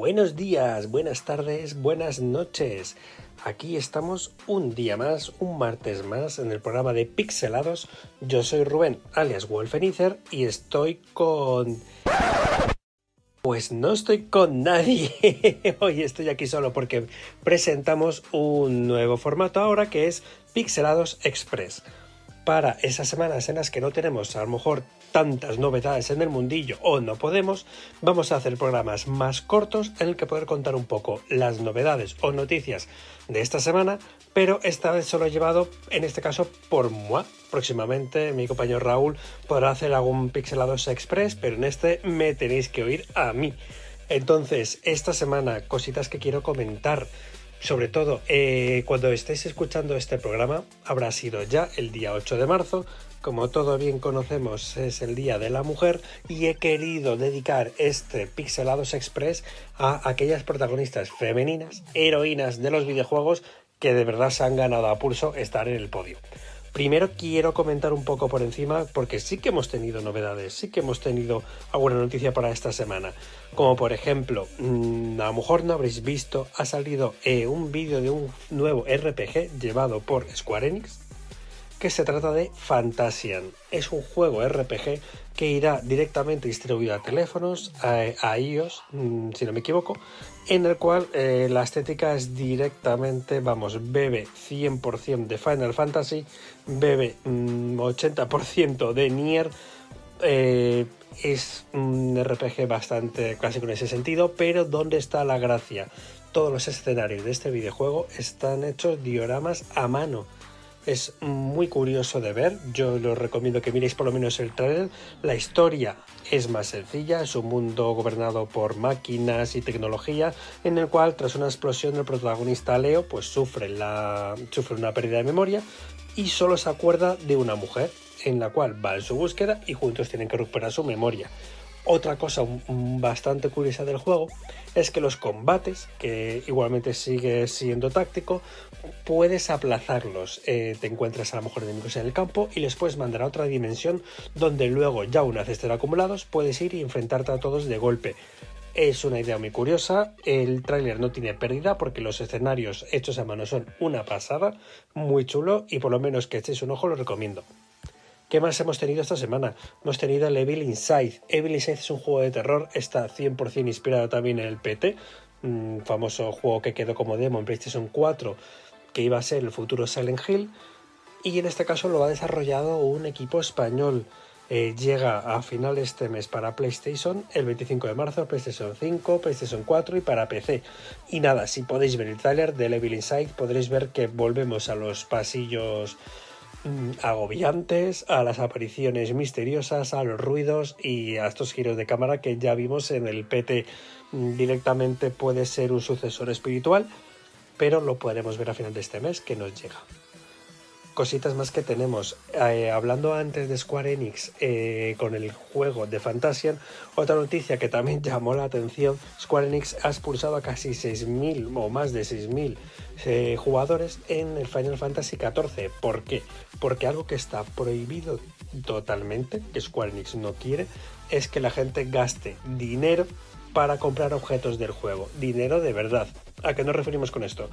Buenos días, buenas tardes, buenas noches. Aquí estamos un día más, un martes más en el programa de Pixelados. Yo soy Rubén, alias Wolfenizer, y estoy con... Pues no estoy con nadie. Hoy estoy aquí solo porque presentamos un nuevo formato ahora que es Pixelados Express. Para esas semanas en las que no tenemos a lo mejor tantas novedades en el mundillo o no podemos, vamos a hacer programas más cortos en el que poder contar un poco las novedades o noticias de esta semana, pero esta vez solo llevado, en este caso, por moi. Próximamente mi compañero Raúl podrá hacer algún Pixelados Express, pero en este me tenéis que oír a mí. Entonces, esta semana, cositas que quiero comentar. Sobre todo, eh, cuando estéis escuchando este programa, habrá sido ya el día 8 de marzo, como todo bien conocemos, es el Día de la Mujer y he querido dedicar este Pixelados Express a aquellas protagonistas femeninas, heroínas de los videojuegos que de verdad se han ganado a pulso estar en el podio. Primero quiero comentar un poco por encima porque sí que hemos tenido novedades, sí que hemos tenido alguna noticia para esta semana. Como por ejemplo, mm, a lo mejor no habréis visto, ha salido eh, un vídeo de un nuevo RPG llevado por Square Enix que se trata de Fantasian. Es un juego RPG que irá directamente distribuido a teléfonos, a, iOS, mm, si no me equivoco, en el cual eh, la estética es directamente, vamos, bebe 100% de Final Fantasy, bebe 80% mm, de Nier. Eh, es un RPG bastante clásico en ese sentido, pero ¿dónde está la gracia? Todos los escenarios de este videojuego están hechos dioramas a mano es muy curioso de ver, yo lo recomiendo que miréis por lo menos el trailer. La historia es más sencilla, es un mundo gobernado por máquinas y tecnología, en el cual tras una explosión el protagonista Leo pues sufre, sufre una pérdida de memoria y solo se acuerda de una mujer, en la cual va en su búsqueda y juntos tienen que recuperar su memoria. Otra cosa bastante curiosa del juego es que los combates, que igualmente sigue siendo táctico, puedes aplazarlos. Eh, te encuentras a lo mejor enemigos en el campo y les puedes mandar a otra dimensión donde luego, ya una vez estén acumulados, puedes ir y enfrentarte a todos de golpe. Es una idea muy curiosa, el tráiler no tiene pérdida porque los escenarios hechos a mano son una pasada, muy chulo y por lo menos que echéis un ojo lo recomiendo. ¿Qué más hemos tenido esta semana? Hemos tenido el Evil Inside. Evil Inside es un juego de terror, está 100% inspirado también en el PT, un famoso juego que quedó como demo en PlayStation 4, que iba a ser el futuro Silent Hill, y en este caso lo ha desarrollado un equipo español. Eh, llega a final de este mes para PlayStation el 25 de marzo, PlayStation 5, PlayStation 4 y para PC. Y nada, si podéis ver el trailer de Evil Inside podréis ver que volvemos a los pasillos agobiantes, a las apariciones misteriosas, a los ruidos y a estos giros de cámara que ya vimos en el PT mm, directamente puede ser un sucesor espiritual, pero lo podremos ver a final de este mes que nos llega cositas más que tenemos. Eh, hablando antes de Square Enix eh, con el juego de Fantasian, otra noticia que también llamó la atención, Square Enix ha expulsado a casi 6.000 o más de 6.000 eh, jugadores en el Final Fantasy XIV. ¿Por qué? Porque algo que está prohibido totalmente, que Square Enix no quiere, es que la gente gaste dinero para comprar objetos del juego. Dinero de verdad. ¿A qué nos referimos con esto?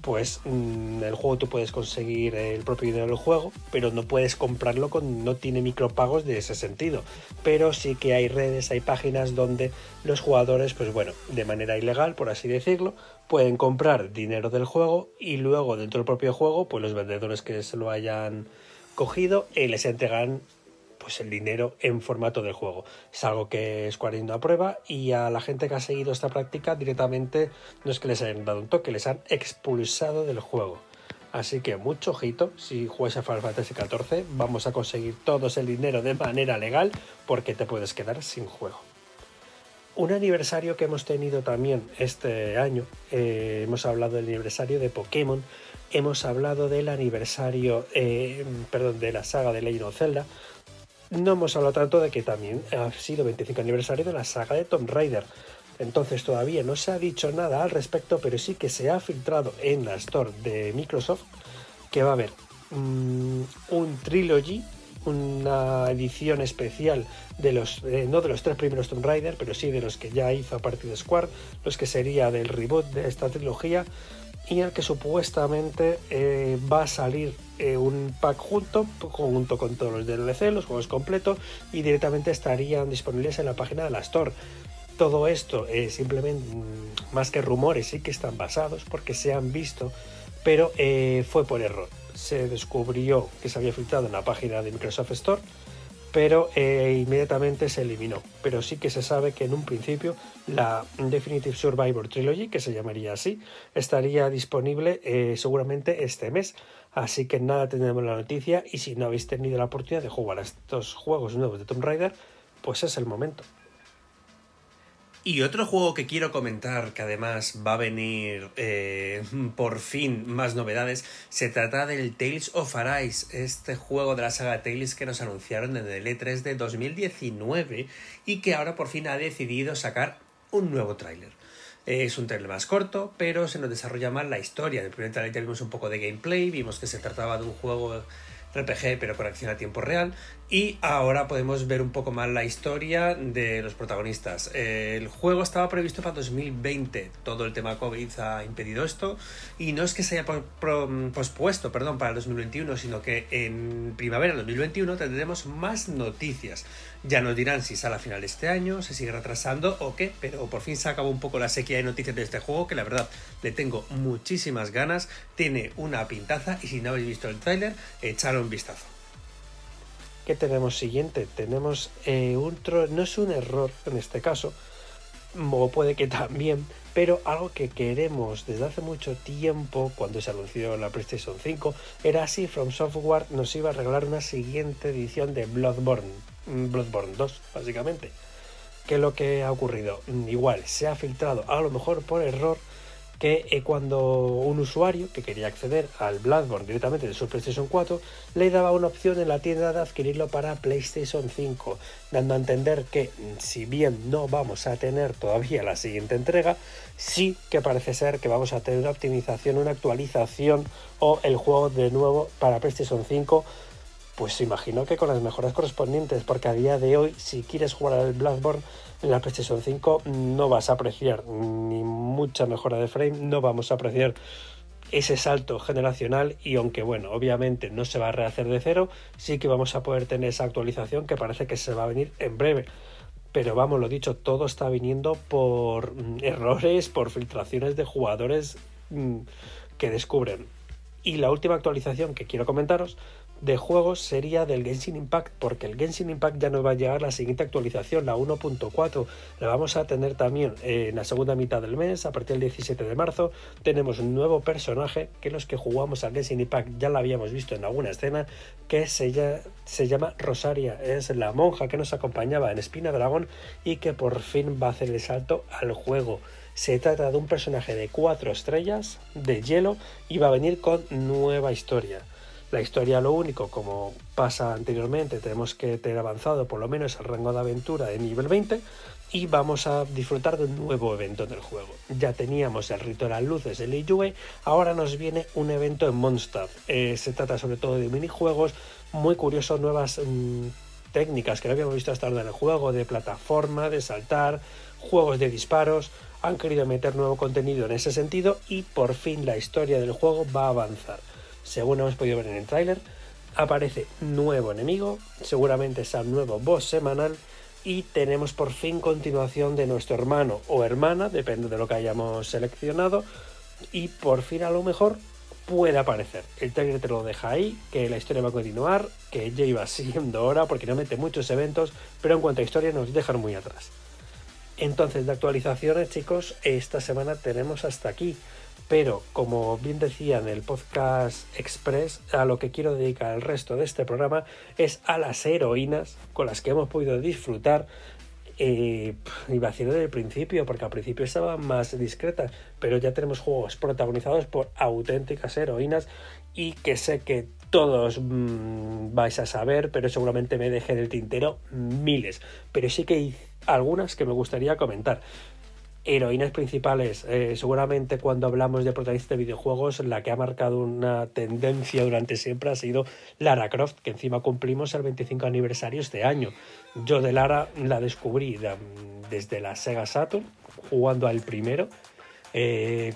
Pues mm, el juego tú puedes conseguir el propio dinero del juego, pero no puedes comprarlo con no tiene micropagos de ese sentido. Pero sí que hay redes, hay páginas donde los jugadores, pues bueno, de manera ilegal, por así decirlo, pueden comprar dinero del juego y luego dentro del propio juego, pues los vendedores que se lo hayan cogido eh, les entregan pues el dinero en formato de juego. Es algo que Square Enix no aprueba y a la gente que ha seguido esta práctica directamente no es que les hayan dado un toque, les han expulsado del juego. Así que mucho ojito, si juegas a Final Fantasy XIV vamos a conseguir todos el dinero de manera legal porque te puedes quedar sin juego. Un aniversario que hemos tenido también este año, eh, hemos hablado del aniversario de Pokémon, hemos hablado del aniversario, eh, perdón, de la saga de Legend of Zelda, no hemos hablado tanto de que también ha sido 25 aniversario de la saga de Tomb Raider. Entonces todavía no se ha dicho nada al respecto, pero sí que se ha filtrado en la store de Microsoft que va a haber mm, un trilogy una edición especial de los, eh, no de los tres primeros Tomb Raider, pero sí de los que ya hizo a partir de Square, los que sería del reboot de esta trilogía, y el que supuestamente eh, va a salir eh, un pack junto, junto con todos los DLC, los juegos completos, y directamente estarían disponibles en la página de la Store. Todo esto es simplemente mm, más que rumores, sí que están basados porque se han visto, pero fue por error se descubrió que se había filtrado en la página de Microsoft Store, pero eh, inmediatamente se eliminó. Pero sí que se sabe que en un principio la Definitive Survivor Trilogy, que se llamaría así, estaría disponible eh, seguramente este mes. Así que nada, tendremos la noticia y si no habéis tenido la oportunidad de jugar a estos juegos nuevos de Tomb Raider, pues es el momento. Y otro juego que quiero comentar, que además va a venir eh, por fin más novedades, se trata del Tales of Arise, este juego de la saga Tales que nos anunciaron en el E3 de 2019 y que ahora por fin ha decidido sacar un nuevo tráiler. Es un trailer más corto, pero se nos desarrolla más la historia. En el primer trailer vimos un poco de gameplay, vimos que se trataba de un juego RPG pero con acción a tiempo real y ahora podemos ver un poco más la historia de los protagonistas. El juego estaba previsto para 2020, todo el tema COVID ha impedido esto y no es que se haya pospuesto, perdón, para el 2021, sino que en primavera del 2021 tendremos más noticias. Ya nos dirán si sale a final de este año, se sigue retrasando o qué, pero por fin se acabó un poco la sequía de noticias de este juego que la verdad le tengo muchísimas ganas, tiene una pintaza y si no habéis visto el tráiler, echadle un vistazo. ¿Qué tenemos siguiente? Tenemos eh, un no es un error en este caso, o puede que también, pero algo que queremos desde hace mucho tiempo, cuando se anunció la PlayStation 5, era si From Software nos iba a regalar una siguiente edición de Bloodborne, mm, Bloodborne 2, básicamente. ¿Qué es lo que ha ocurrido? Igual, se ha filtrado, a lo mejor por error, que eh, cuando un usuario que quería acceder al Bloodborne directamente de su PlayStation 4 le daba una opción en la tienda de adquirirlo para PlayStation 5, dando a entender que mm, si bien no vamos a tener todavía la siguiente entrega, sí que parece ser que vamos a tener una optimización, una actualización o el juego de nuevo para PlayStation 5 pues imagino que con las mejoras correspondientes, porque a día de hoy, si quieres jugar al Bloodborne en la PlayStation 5, no vas a apreciar ni mucha mejora de frame, no vamos a apreciar ese salto generacional y aunque bueno, obviamente no se va a rehacer de cero, sí que vamos a poder tener esa actualización que parece que se va a venir en breve. Pero vamos, lo dicho, todo está viniendo por mm, errores, por filtraciones de jugadores mm, que descubren. Y la última actualización que quiero comentaros de juegos sería del Genshin Impact, porque el Genshin Impact ya nos va a llegar la siguiente actualización, la 1.4. La vamos a tener también en la segunda mitad del mes, a partir del 17 de marzo. Tenemos un nuevo personaje que los que jugamos al Genshin Impact ya la habíamos visto en alguna escena, que se, se llama Rosaria. Es la monja que nos acompañaba en Espina Dragón y que por fin va a hacer el salto al juego. Se trata de un personaje de 4 estrellas, de hielo, y va a venir con nueva historia. La historia lo único, como pasa anteriormente, tenemos que tener avanzado por lo menos el rango de aventura de nivel 20 y vamos a disfrutar de un nuevo evento en el juego. Ya teníamos el rito de las luces de Liyue, ahora nos viene un evento en Mondstadt. Eh, se trata sobre todo de minijuegos muy curiosos, nuevas mm, técnicas que no habíamos visto hasta ahora en el juego, de plataforma, de saltar, juegos de disparos. Han querido meter nuevo contenido en ese sentido y por fin la historia del juego va a avanzar según hemos podido ver en el tráiler, aparece nuevo enemigo, seguramente sea nuevo boss semanal y tenemos por fin continuación de nuestro hermano o hermana, depende de lo que hayamos seleccionado, y por fin a lo mejor puede aparecer. El trailer te lo deja ahí, que la historia va a continuar, que ya iba siendo hora porque no mete muchos eventos, pero en cuanto a historia nos dejan muy atrás. Entonces, de actualizaciones, chicos, esta semana tenemos hasta aquí. Pero, como bien decía en el podcast Express, a lo que quiero dedicar el resto de este programa es a las heroínas con las que hemos podido disfrutar. Eh, iba a desde el principio, porque al principio estaban más discretas, pero ya tenemos juegos protagonizados por auténticas heroínas y que sé que todos mm, vais a saber, pero seguramente me dejé del tintero miles. Pero sí que hay algunas que me gustaría comentar. Heroínas principales. Eh, seguramente cuando hablamos de protagonistas de videojuegos, la que ha marcado una tendencia durante siempre ha sido Lara Croft, que encima cumplimos el 25 aniversario este año. Yo de Lara la descubrí desde la Sega Saturn, jugando al primero. Eh,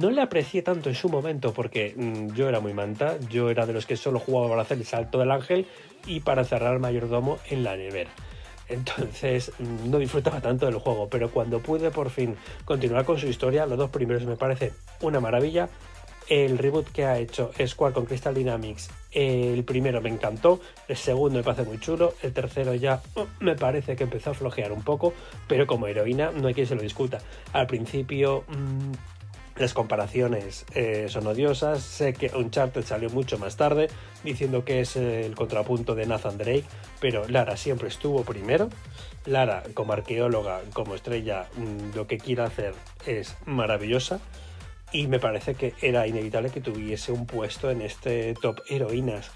no le aprecié tanto en su momento porque mm, yo era muy manta, yo era de los que solo jugaba para hacer el salto del ángel y para cerrar el mayordomo en la nevera. Entonces no disfrutaba tanto del juego, pero cuando pude por fin continuar con su historia, los dos primeros me parecen una maravilla. El reboot que ha hecho Square con Crystal Dynamics, el primero me encantó, el segundo me parece muy chulo, el tercero ya oh, me parece que empezó a flojear un poco, pero como heroína no hay quien se lo discuta. Al principio mm, las comparaciones eh, son odiosas. Sé que Uncharted salió mucho más tarde diciendo que es el contrapunto de Nathan Drake, pero Lara siempre estuvo primero. Lara, como arqueóloga, como estrella, mm, lo que quiere hacer es maravillosa. Y me parece que era inevitable que tuviese un puesto en este top heroínas.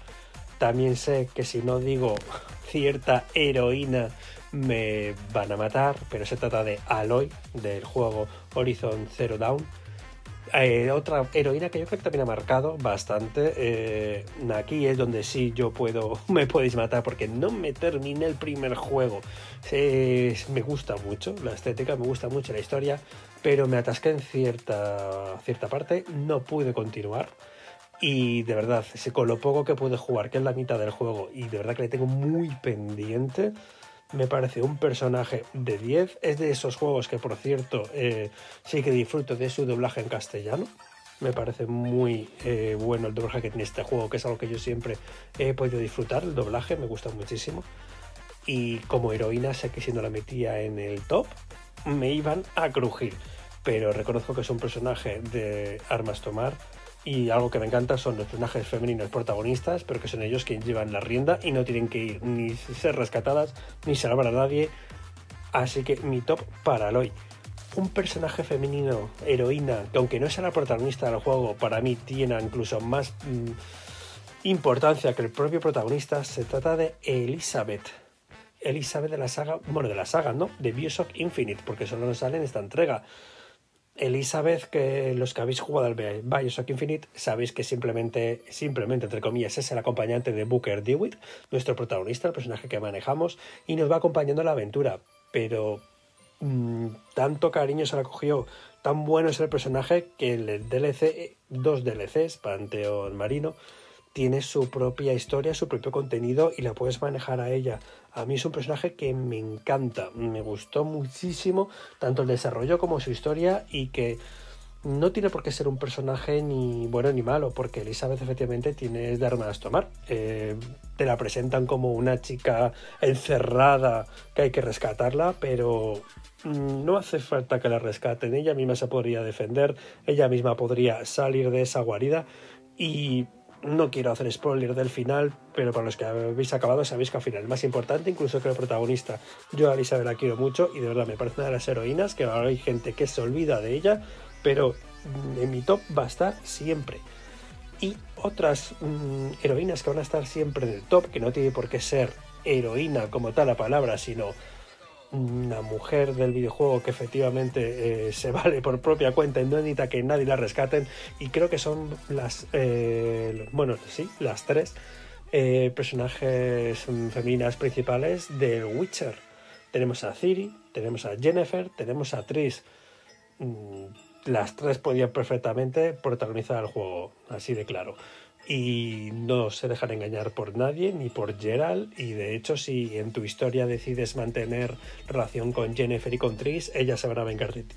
También sé que si no digo cierta heroína me van a matar, pero se trata de Aloy del juego Horizon Zero Dawn eh, otra heroína que yo creo que también ha marcado bastante. Eh, aquí es donde sí yo puedo, me podéis matar porque no me terminé el primer juego. me gusta mucho la estética, me gusta mucho la historia, pero me atasqué en cierta, cierta parte, no pude continuar. Y de verdad, con lo poco que pude jugar, que es la mitad del juego, y de verdad que le tengo muy pendiente, me parece un personaje de 10. Es de esos juegos que, por cierto, eh, sí que disfruto de su doblaje en castellano. Me parece muy eh, bueno el doblaje que tiene este juego, que es algo que yo siempre he podido disfrutar. El doblaje me gusta muchísimo. Y como heroína, sé que si no la metía en el top, me iban a crujir. Pero reconozco que es un personaje de armas tomar y algo que me encanta son los personajes femeninos protagonistas, pero que son ellos quienes llevan la rienda y no tienen que ir ni ser rescatadas ni salvar a nadie. Así que mi top para hoy. Un personaje femenino, heroína, que aunque no sea la protagonista del juego, para mí tiene incluso más mm, importancia que el propio protagonista, se trata de Elizabeth. Elizabeth de la saga, bueno, de la saga, ¿no? De Bioshock Infinite, porque solo nos sale en esta entrega. Elizabeth, que los que habéis jugado al Bioshock Infinite, sabéis que simplemente, simplemente, entre comillas, es el acompañante de Booker DeWitt, nuestro protagonista, el personaje que manejamos, y nos va acompañando en la aventura. Pero mm, tanto cariño se la cogió, tan bueno es el personaje que el DLC, dos DLCs, Panteón Marino, tiene su propia historia, su propio contenido y la puedes manejar a ella. A mí es un personaje que me encanta, me gustó muchísimo tanto el desarrollo como su historia y que no tiene por qué ser un personaje ni bueno ni malo, porque Elizabeth efectivamente tiene de armas tomar. Eh, te la presentan como una chica encerrada que hay que rescatarla, pero mm, no hace falta que la rescaten. Ella misma se podría defender, ella misma podría salir de esa guarida y no quiero hacer spoiler del final, pero para los que habéis acabado sabéis que al final más importante incluso que el protagonista. Yo a Elizabeth la quiero mucho y de verdad me parece una de las heroínas que ahora hay gente que se olvida de ella, pero en mi top va a estar siempre. Y otras mm, heroínas que van a estar siempre en el top, que no tiene por qué ser heroína como tal la palabra, sino una mujer del videojuego que efectivamente eh, se vale por propia cuenta y no que nadie la rescaten. Y creo que son las eh, bueno sí las tres eh, personajes femeninas principales de Witcher. Tenemos a Ciri tenemos a Jennifer tenemos a Tris mm, las tres podían perfectamente protagonizar el juego así de claro y no se dejan engañar por nadie ni por Gerald. Y de hecho si en tu historia decides mantener relación con Jennifer y con Tris ellas se van a vengar de ti.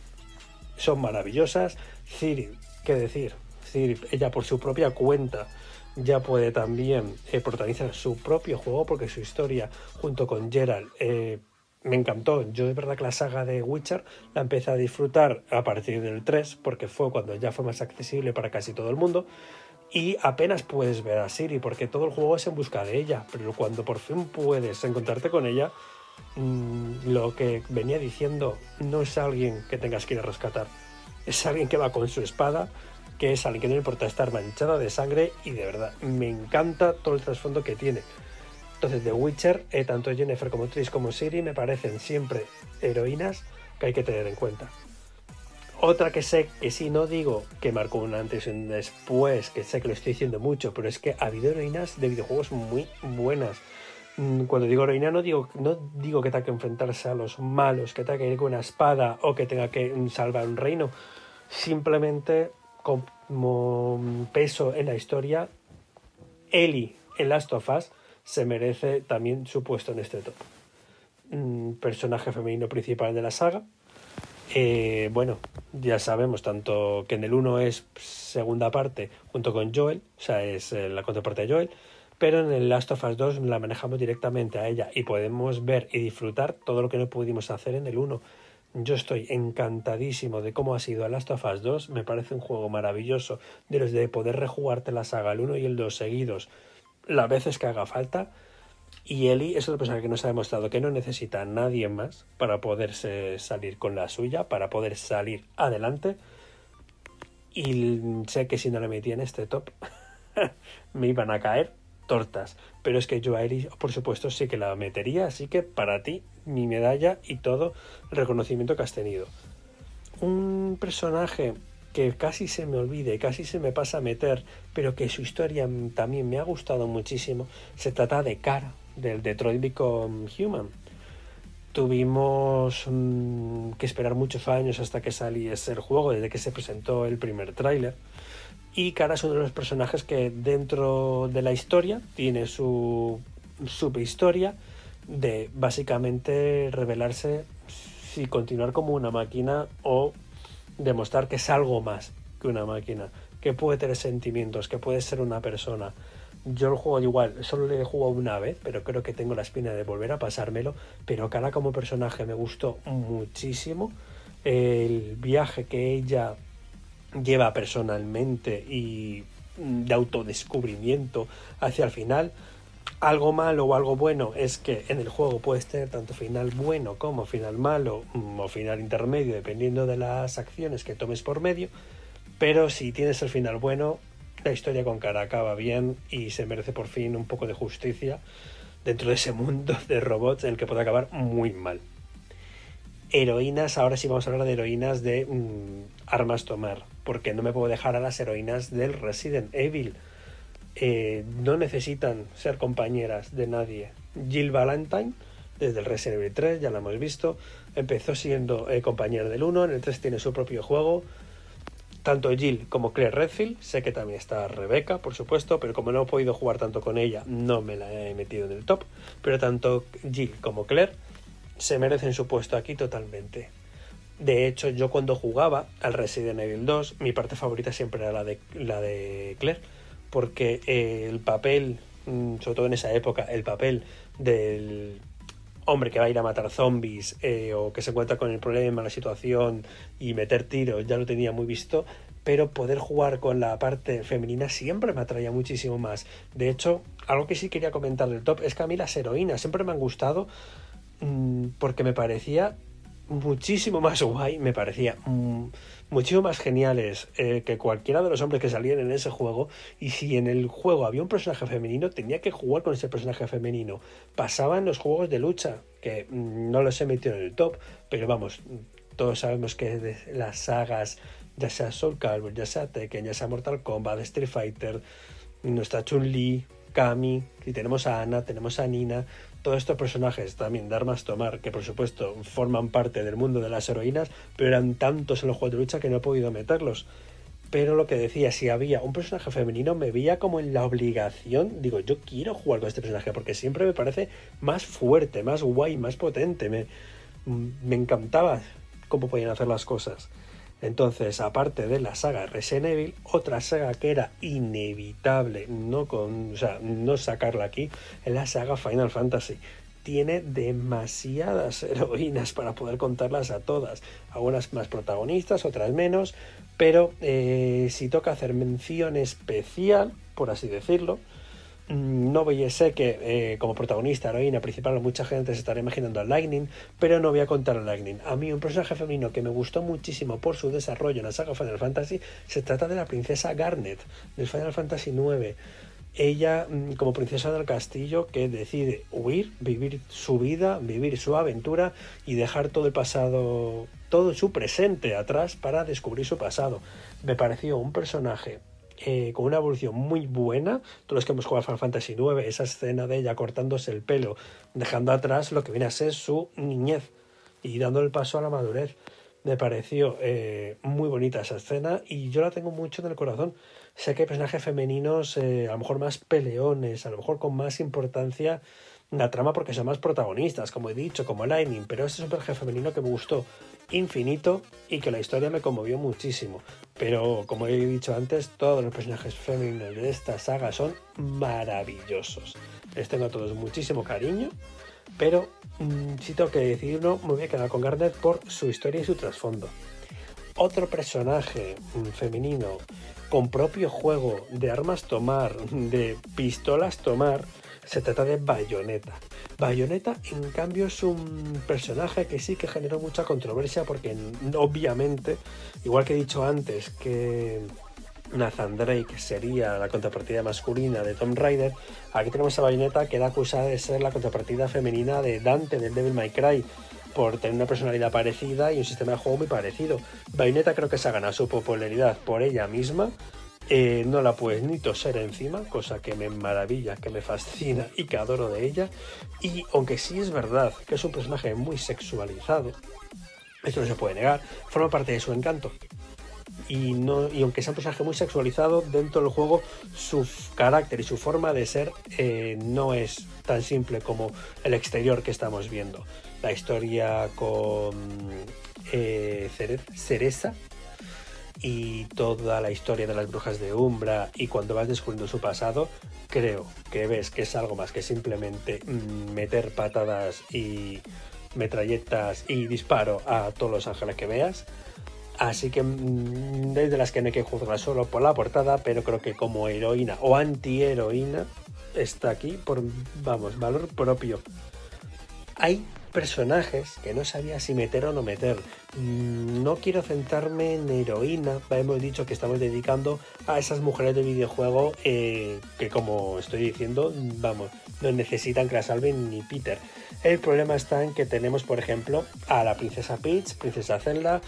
Son maravillosas. Ciri qué decir Ciri ella por su propia cuenta ya puede también eh, protagonizar su propio juego porque su historia junto con Gerald eh, me encantó. Yo de verdad que la saga de Witcher la empecé a disfrutar a partir del 3 porque fue cuando ya fue más accesible para casi todo el mundo y apenas puedes ver a Siri porque todo el juego es en busca de ella, pero cuando por fin puedes encontrarte con ella, mm, lo que venía diciendo no es alguien que tengas que ir a rescatar, es alguien que va con su espada, que es alguien que no importa estar manchada de sangre y de verdad me encanta todo el trasfondo que tiene. Entonces, The Witcher, eh, tanto Jennifer como Tris como Siri me parecen siempre heroínas que hay que tener en cuenta. Otra que sé que si no digo que marcó un antes y un después, que sé que lo estoy diciendo mucho, pero es que ha habido heroínas de videojuegos muy buenas. Mm, cuando digo heroína no digo, no digo que tenga que enfrentarse a los malos, que tenga que ir con una espada o que tenga que salvar un reino. Simplemente como peso en la historia, Ellie en Last of Us se merece también su puesto en este top. Mm, personaje femenino principal de la saga eh, bueno, ya sabemos tanto que en el 1 es segunda parte junto con Joel, o sea, es eh, la contraparte de Joel, pero en el Last of Us 2 la manejamos directamente a ella y podemos ver y disfrutar todo lo que no pudimos hacer en el 1. Yo estoy encantadísimo de cómo ha sido el Last of Us 2, me parece un juego maravilloso, de los de poder rejugarte la saga el 1 y el 2 seguidos las veces que haga falta y Eli es otra persona que nos ha demostrado que no necesita a nadie más para poderse salir con la suya, para poder salir adelante. Y sé que si no la metía en este top, me iban a caer tortas. Pero es que yo a Eli, por supuesto, sí que la metería. Así que para ti, mi medalla y todo el reconocimiento que has tenido. Un personaje que casi se me olvide, casi se me pasa a meter, pero que su historia también me ha gustado muchísimo, se trata de Cara, del Detroit Become Human. Tuvimos mm, que esperar muchos años hasta que saliese el juego, desde que se presentó el primer tráiler. Y Cara es uno de los personajes que dentro de la historia tiene su subhistoria de básicamente revelarse si continuar como una máquina o demostrar que es algo más que una máquina, que puede tener sentimientos, que puede ser una persona, yo el juego igual, solo le he jugado una vez, pero creo que tengo la espina de volver a pasármelo. Pero Cara como personaje me gustó muchísimo. El viaje que ella lleva personalmente y de autodescubrimiento hacia el final. Algo malo o algo bueno es que en el juego puedes tener tanto final bueno como final malo mm, o final intermedio, dependiendo de las acciones que tomes por medio. Pero si tienes el final bueno, la historia con cara acaba bien y se merece por fin un poco de justicia dentro de ese mundo de robots en el que puede acabar muy mal. Heroínas, ahora sí vamos a hablar de heroínas de mm, armas tomar, porque no me puedo dejar a las heroínas del Resident Evil. Eh, no necesitan ser compañeras de nadie. Jill Valentine, desde el Resident Evil 3, ya la hemos visto, empezó siendo eh, compañera del 1, en el 3 tiene su propio juego, tanto Jill como Claire Redfield, sé que también está Rebecca, por supuesto, pero como no he podido jugar tanto con ella, no me la he metido en el top, pero tanto Jill como Claire se merecen su puesto aquí totalmente. De hecho, yo cuando jugaba al Resident Evil 2, mi parte favorita siempre era la de, la de Claire, porque el papel, mm, sobre todo en esa época, el papel del hombre que va a ir a matar zombies eh, o que se encuentra con el problema, la situación y meter tiros, ya lo tenía muy visto, pero poder jugar con la parte femenina siempre me atraía muchísimo más. De hecho, algo que sí quería comentar del top es que a mí las heroínas siempre me han gustado mmm, porque me parecía muchísimo más guay, me parecía mmm, muchísimo más geniales eh, que cualquiera de los hombres que salían en ese juego. Y si en el juego había un personaje femenino, tenía que jugar con ese personaje femenino. Pasaba en los juegos de lucha, que mm, no los he metido en el top, pero vamos, todos sabemos que de las sagas, ya sea Soul Calibur, ya sea Tekken, ya sea Mortal Kombat, Street Fighter, nuestra Chun-Li, Kami, y tenemos a Ana, tenemos a Nina, todos estos personajes también de armas tomar, que por supuesto forman parte del mundo de las heroínas, pero eran tantos en los juegos de lucha que no he podido meterlos. Pero lo que decía, si había un personaje femenino, me veía como en la obligación, digo, yo quiero jugar con este personaje porque siempre me parece más fuerte, más guay, más potente. Me, me encantaba cómo podían hacer las cosas. Entonces, aparte de la saga Resident Evil, otra saga que era inevitable no, con, o sea, no sacarla aquí es la saga Final Fantasy. Tiene demasiadas heroínas para poder contarlas a todas. Algunas más protagonistas, otras menos. Pero eh, si toca hacer mención especial, por así decirlo, no voy a ser que eh, como protagonista, heroína principal, mucha gente se estará imaginando a Lightning, pero no voy a contar a Lightning. A mí un personaje femenino que me gustó muchísimo por su desarrollo en la saga Final Fantasy se trata de la princesa Garnet del Final Fantasy IX. ella mm, como princesa del castillo que decide huir, vivir su vida, vivir su aventura y dejar todo el pasado, todo su presente atrás para descubrir su pasado. Me pareció un personaje eh, con una evolución muy buena. Todos los que hemos jugado Final Fantasy IX, esa escena de ella cortándose el pelo, dejando atrás lo que viene a ser su niñez y dando el paso a la madurez. Me pareció eh, muy bonita esa escena y yo la tengo mucho en el corazón. Sé que hay personajes femeninos eh, a lo mejor más peleones, a lo mejor con más importancia la trama porque son más protagonistas, como he dicho, como Lightning, pero este personaje femenino que me gustó infinito y que la historia me conmovió muchísimo. Pero como he dicho antes, todos los personajes femeninos de esta saga son maravillosos. Les tengo a todos muchísimo cariño, pero Mm, si tengo que decirlo, me voy a quedar con Garnet por su historia y su trasfondo. Otro personaje mm, femenino con propio juego de armas tomar, de pistolas tomar, se trata de Bayonetta. Bayonetta, en cambio, es un personaje que sí que generó mucha controversia porque obviamente, igual que he dicho antes que Nathan Drake sería la contrapartida masculina de Tom Raider, aquí tenemos a Bayonetta que era acusada de ser la contrapartida femenina de Dante del Devil May Cry por tener una personalidad parecida y un sistema de juego muy parecido. Bayonetta creo que se ha ganado su popularidad por ella misma. Eh, no la puedes ni toser encima, cosa que me maravilla, que me fascina y que adoro de ella. Y aunque sí es verdad que es un personaje muy sexualizado, esto no se puede negar, forma parte de su encanto y, no, y aunque sea un personaje muy sexualizado, dentro del juego su carácter y su forma de ser eh, no es tan simple como el exterior que estamos viendo. La historia con eh, Cereza y toda la historia de las brujas de Umbra y cuando vas descubriendo su pasado, creo que ves que es algo más que simplemente mm, meter patadas y metralletas y disparo a todos los ángeles que veas Así que mm, desde las que no hay que juzgar solo por la portada, pero creo que como heroína o antiheroína está aquí por, vamos, valor propio. Hay personajes que no sabía si meter o no meter. Mm, no quiero centrarme en heroína, hemos dicho que estamos dedicando a esas mujeres de videojuego eh, que como estoy diciendo, vamos, no necesitan que la salven ni Peter. El problema está en que tenemos, por ejemplo, a la princesa Peach, princesa Zelda,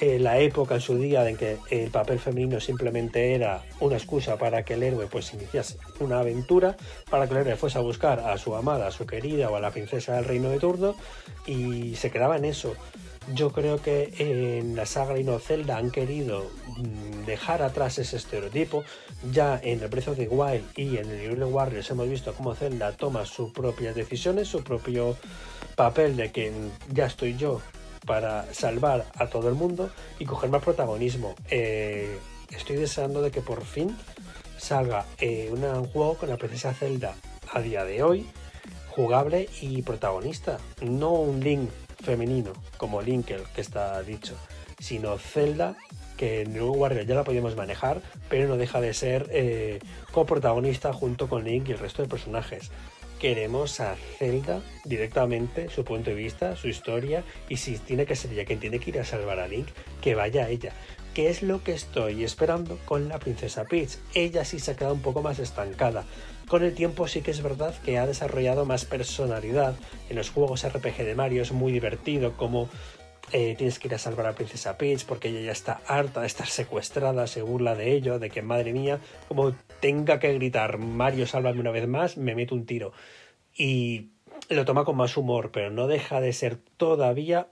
eh, la época en su día en que el papel femenino simplemente era una excusa para que el héroe pues iniciase una aventura, para que el héroe fuese a buscar a su amada, a su querida o a la princesa del reino de turno y se quedaba en eso. Yo creo que en la saga de Zelda han querido mm, dejar atrás ese estereotipo. Ya en el precio de Wild y en el Hyrule Warriors hemos visto cómo Zelda toma sus propias decisiones, su propio papel de que ya estoy yo para salvar a todo el mundo y coger más protagonismo. Eh, estoy deseando de que por fin salga eh, un juego con la princesa Zelda a día de hoy, jugable y protagonista. No un Link femenino como Link el que está dicho, sino Zelda que en New Warrior ya la podíamos manejar, pero no deja de ser eh, coprotagonista junto con Link y el resto de personajes queremos a Zelda directamente, su punto de vista, su historia, y si tiene que ser ella quien tiene que ir a salvar a Link, que vaya ella. ¿Qué es lo que estoy esperando con la princesa Peach? Ella sí se ha quedado un poco más estancada. Con el tiempo sí que es verdad que ha desarrollado más personalidad. En los juegos RPG de Mario es muy divertido como eh, tienes que ir a salvar a princesa Peach porque ella ya está harta de estar secuestrada, se burla de ello, de que madre mía, como tenga que gritar Mario, sálvame una vez más, me meto un tiro. Y lo toma con más humor, pero no deja de ser todavía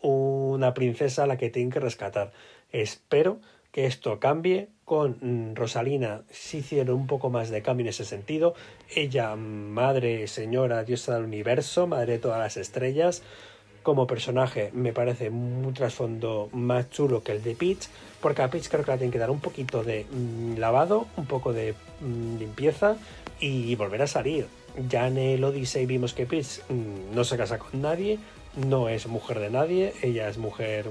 una princesa a la que tienen que rescatar. Espero que esto cambie. Con mm, Rosalina si hicieron un poco más de cambio en ese sentido. Ella, madre, señora, diosa del universo, madre de todas las estrellas, como personaje me parece un trasfondo más chulo que el de Peach, porque a Peach creo que la tienen que dar un poquito de mm, lavado, un poco de mm, limpieza y volver a salir. Ya en el Odyssey vimos que Peach mm, no se casa con nadie, no es mujer de nadie, ella es mujer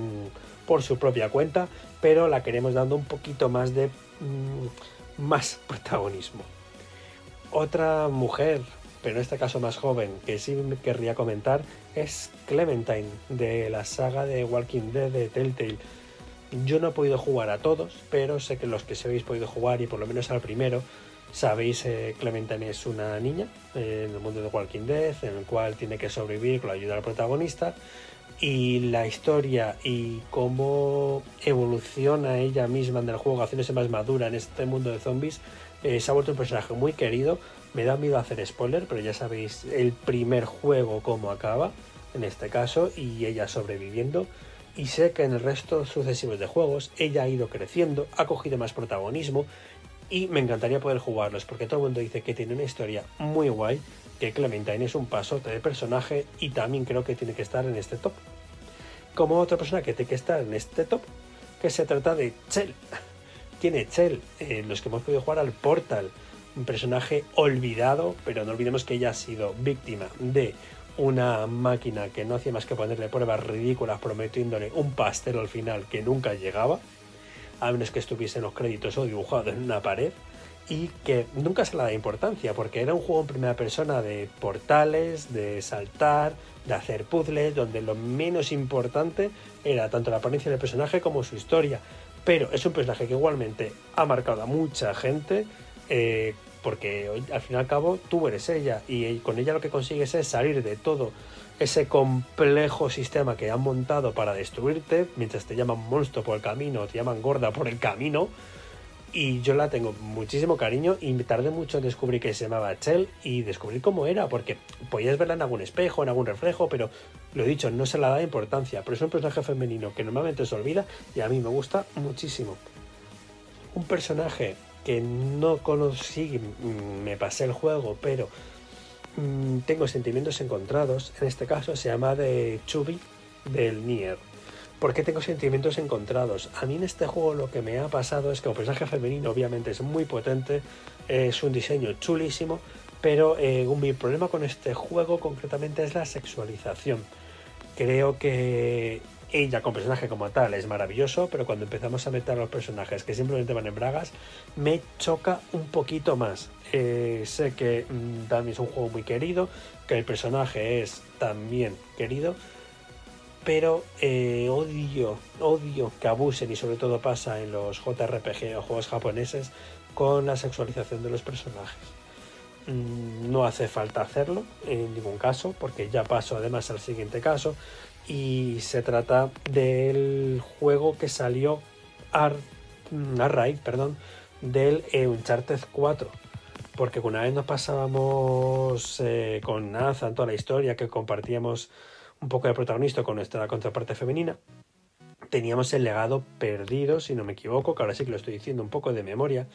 por su propia cuenta, pero la queremos dando un poquito más de más protagonismo. Otra mujer pero en este caso más joven, que sí querría comentar, es Clementine, de la saga de Walking Dead de Telltale. Yo no he podido jugar a todos, pero sé que los que se habéis podido jugar, y por lo menos al primero, Sabéis, eh, Clementine es una niña eh, en el mundo de Walking Dead, en el cual tiene que sobrevivir con la ayuda del protagonista. Y la historia y cómo evoluciona ella misma en el juego, haciéndose más madura en este mundo de zombies, eh, se ha vuelto un personaje muy querido. Me da miedo hacer spoiler, pero ya sabéis el primer juego cómo acaba, en este caso, y ella sobreviviendo. Y sé que en el resto sucesivos de juegos ella ha ido creciendo, ha cogido más protagonismo y me encantaría poder jugarlos porque todo el mundo dice que tiene una historia muy guay, que Clementine es un pasote de personaje y también creo que tiene que estar en este top. Como otra persona que tiene que estar en este top, que se trata de Chell. Tiene Chell, eh, los que hemos podido jugar al Portal, un personaje olvidado, pero no olvidemos que ella ha sido víctima de una máquina que no hacía más que ponerle pruebas ridículas prometiéndole un pastel al final que nunca llegaba a menos que estuviese en los créditos o dibujado en una pared, y que nunca se le da importancia, porque era un juego en primera persona de portales, de saltar, de hacer puzzles, donde lo menos importante era tanto la apariencia del personaje como su historia. Pero es un personaje que igualmente ha marcado a mucha gente, eh, porque al fin y al cabo tú eres ella, y con ella lo que consigues es salir de todo ese complejo sistema que han montado para destruirte, mientras te llaman monstruo por el camino, te llaman gorda por el camino. Y yo la tengo muchísimo cariño y me tardé mucho en descubrir que se llamaba Chell y descubrir cómo era, porque podías verla en algún espejo, en algún reflejo, pero lo he dicho, no se la da importancia. Pero es un personaje femenino que normalmente se olvida y a mí me gusta muchísimo. Un personaje que no conocí, mm, me pasé el juego, pero Mm, tengo sentimientos encontrados. En este caso se llama de Chubby del Nier. ¿Por qué tengo sentimientos encontrados? A mí en este juego lo que me ha pasado es que el personaje femenino obviamente es muy potente, es un diseño chulísimo, pero eh, mi problema con este juego concretamente es la sexualización. Creo que ella como personaje como tal es maravilloso, pero cuando empezamos a meter a los personajes que simplemente van en bragas, me choca un poquito más. Eh, sé que mm, también es un juego muy querido, que el personaje es también querido, pero eh, odio, odio que abusen y sobre todo pasa en los JRPG o juegos japoneses con la sexualización de los personajes. Mm, no hace falta hacerlo en ningún caso, porque ya paso además al siguiente caso, y se trata del juego que salió a, a raíz perdón, del Uncharted 4 porque una vez nos pasábamos eh, con Nathan toda la historia, que compartíamos un poco de protagonista con nuestra contraparte femenina, teníamos el legado perdido, si no me equivoco, que ahora sí que lo estoy diciendo un poco de memoria,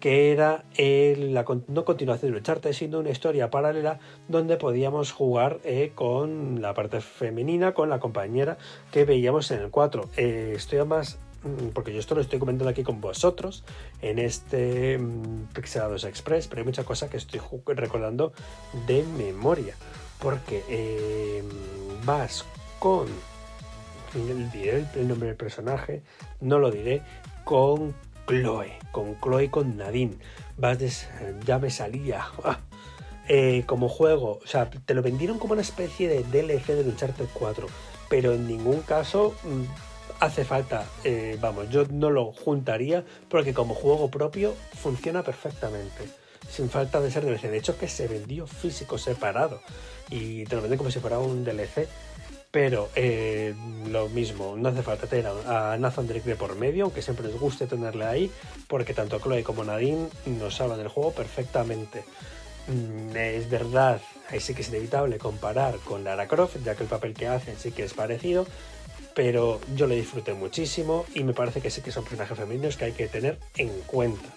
que era la no continuación de Uncharted, sino una historia paralela donde podíamos jugar eh, con la parte femenina, con la compañera que veíamos en el 4. Eh, estoy más Mm, porque yo esto lo estoy comentando aquí con vosotros en este mm, Pixelados Express, pero hay mucha cosa que estoy recordando de memoria, porque eh, vas con, diré el nombre del personaje, no lo diré, con Chloe, con Chloe con Nadine, vas de, ya me salía. Eh, como juego, o sea, te lo vendieron como una especie de DLC de Uncharted 4, pero en ningún caso mm, hace falta, eh, vamos, yo no lo juntaría porque como juego propio funciona perfectamente, sin falta de ser DLC. De hecho, que se vendió físico separado y te lo venden como si fuera un DLC. Pero eh, lo mismo, no hace falta tener a Nathan Drake de por medio, aunque siempre les guste tenerle ahí, porque tanto Chloe como Nadine nos hablan del juego perfectamente. Mm, es verdad, ahí sí que es inevitable comparar con Lara Croft, ya que el papel que hacen sí que es parecido, pero yo le disfruté muchísimo y me parece que sí que son personajes femeninos que hay que tener en cuenta.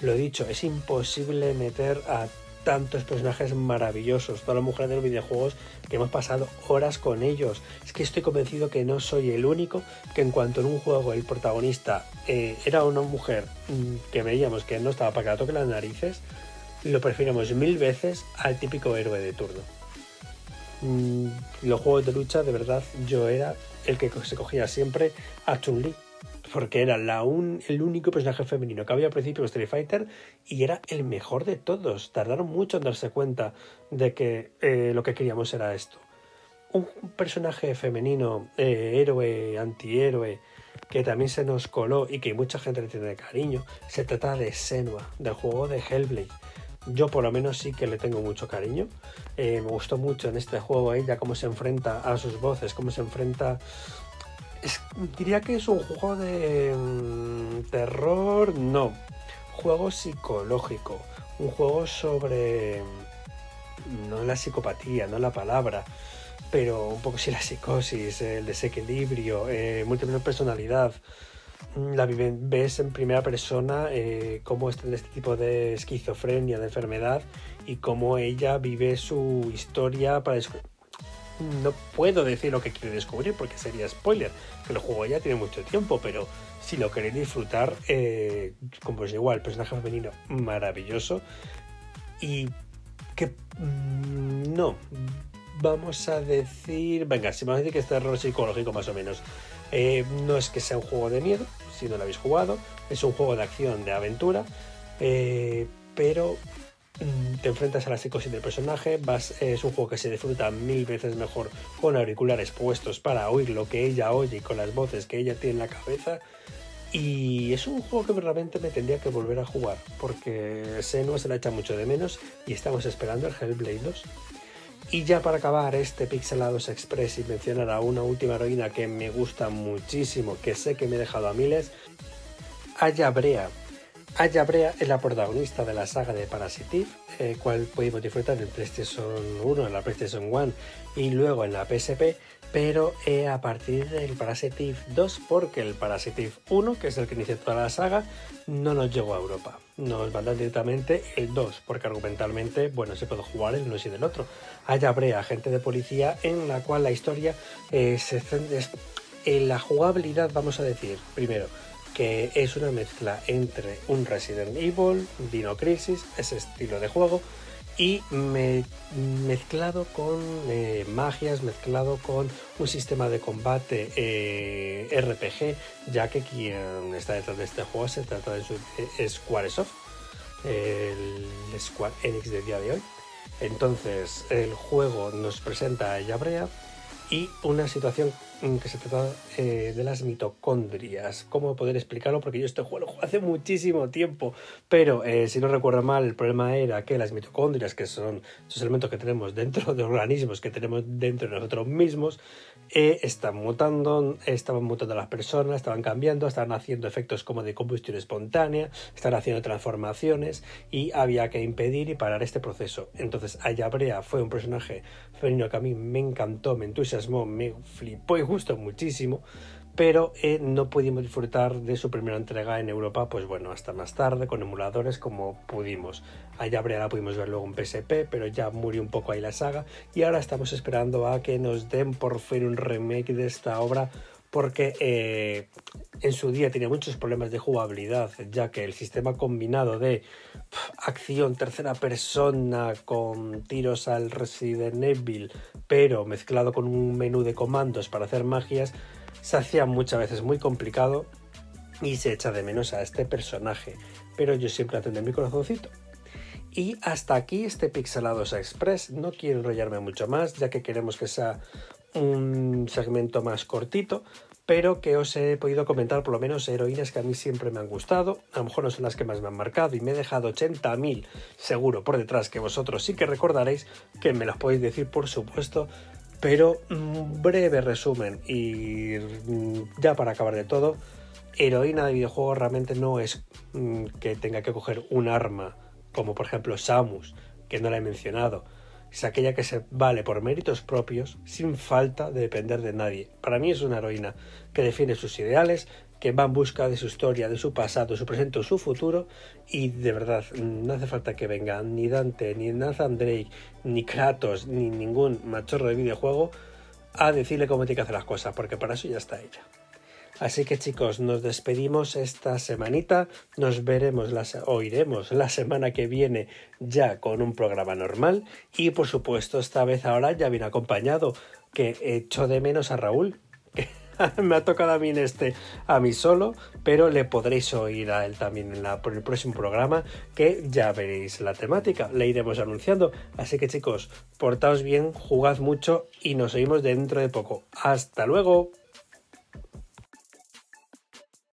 Lo dicho, es imposible meter a tantos personajes maravillosos, todas las mujeres de los videojuegos que hemos pasado horas con ellos. Es que estoy convencido que no soy el único que en cuanto en un juego el protagonista eh, era una mujer mm, que veíamos que no estaba para que la toque las narices, lo preferimos mil veces al típico héroe de turno. Mm, los juegos de lucha, de verdad, yo era el que se cogía siempre a Chun-Li. Porque era el único personaje femenino que había al principio de Street Fighter y era el mejor de todos. Tardaron mucho en darse cuenta de que eh, lo que queríamos era esto. Un personaje femenino, eh, héroe, antihéroe, que también se nos coló y que mucha gente le tiene cariño, se trata de Senua, del juego de Hellblade. Yo por lo menos sí que le tengo mucho cariño. Eh, me gustó mucho en este juego ella cómo se enfrenta a sus voces, cómo se enfrenta... diría que es un juego de mm, terror, no, juego psicológico, un juego sobre no la psicopatía, no la palabra, pero un poco sí la psicosis, el desequilibrio, eh, múltiple personalidad. Mm, la ves en primera persona eh, cómo está en este tipo de esquizofrenia, de enfermedad, y cómo ella vive su historia para no puedo decir lo que quiere descubrir porque sería spoiler, que el juego ya tiene mucho tiempo, pero si lo queréis disfrutar, eh, como es igual, personaje femenino maravilloso y que mm, no, vamos a decir, venga, si vamos a decir que es terror psicológico más o menos. Eh, no es que sea un juego de miedo, si no lo habéis jugado, es un juego de acción, de aventura, eh, pero te enfrentas a la psicosis del personaje, vas, es un juego que se disfruta mil veces mejor con auriculares puestos para oír lo que ella oye y con las voces que ella tiene en la cabeza. Y es un juego que realmente me tendría que volver a jugar, porque Senua se la echa mucho de menos y estamos esperando el Hellblade 2. Y ya para acabar este Pixelados Express y mencionar a una última heroína que me gusta muchísimo, que sé que me he dejado a miles, Aya Brea. Aya Brea es la protagonista de la saga de Parasitive, eh, cual pudimos disfrutar en PlayStation 1, en la PlayStation 1 y luego en la PSP, pero eh, a partir del Parasitive 2 porque el Parasitive 1, que es el que inició toda la saga, no nos llegó a Europa. Nos mandan directamente el 2 porque argumentalmente, bueno, se puede jugar el uno y del otro. Hay Brea, agente de policía, en la cual la historia eh, se centra en la jugabilidad, vamos a decir, primero, que es una mezcla entre un Resident Evil, Dino Crisis, ese estilo de juego, y mezclado con eh, magias, mezclado con un sistema de combate eh, RPG, ya que quien está detrás de este juego se trata de su, eh, Squaresoft, el Square Enix de día de hoy. Entonces el juego nos presenta a Yabrea y una situación que se trata eh, de las mitocondrias. ¿Cómo poder explicarlo? Porque yo este juego lo jugué hace muchísimo tiempo, pero eh, si no recuerdo mal, el problema era que las mitocondrias, que son esos elementos que tenemos dentro de organismos que tenemos dentro de nosotros mismos, eh, están mutando, estaban mutando las personas, estaban cambiando, estaban haciendo efectos como de combustión espontánea, estaban haciendo transformaciones y había que impedir y parar este proceso. Entonces, Ayabrea fue un personaje femenino que a mí me encantó, me entusiasmó, me flipó y gustó muchísimo, pero eh, no pudimos disfrutar de su primera entrega en Europa, pues bueno, hasta más tarde, con emuladores como pudimos. Allá la pudimos ver luego en PSP, pero ya murió un poco ahí la saga, y ahora estamos esperando a que nos den por fin un remake de esta obra, porque eh, en su día tenía muchos problemas de jugabilidad, ya que el sistema combinado de acción tercera persona con tiros al Resident Evil, pero mezclado con un menú de comandos para hacer magias, se hacía muchas veces muy complicado y se echa de menos a este personaje, pero yo siempre atendí mi corazoncito. Y hasta aquí este Pixelados Express, no quiero enrollarme mucho más, ya que queremos que sea un segmento más cortito, pero que os he podido comentar por lo menos heroínas que a mí siempre me han gustado, a lo mejor no son las que más me han marcado y me he dejado 80.000 seguro por detrás que vosotros sí que recordaréis, que me las podéis decir por supuesto, pero un breve resumen y mm, ya para acabar de todo, heroína de videojuego realmente no es mm, que tenga que coger un arma, como por ejemplo Samus, que no la he mencionado. Es aquella que se vale por méritos propios sin falta de depender de nadie. Para mí es una heroína que defiende sus ideales, que va en busca de su historia, de su pasado, su presente su futuro y de verdad no hace falta que vengan ni Dante, ni Nathan Drake, ni Kratos, ni ningún machorro de videojuego a decirle cómo tiene que hacer las cosas, porque para eso ya está ella. Así que chicos, nos despedimos esta semanita, nos veremos, la, oiremos la semana que viene ya con un programa normal y por supuesto esta vez ahora ya viene acompañado, que echo de menos a Raúl, me ha tocado a mí en este, a mí solo, pero le podréis oír a él también en, la, el próximo programa, que ya veréis la temática, le iremos anunciando. Así que chicos, portaos bien, jugad mucho y nos oímos dentro de poco. Hasta luego.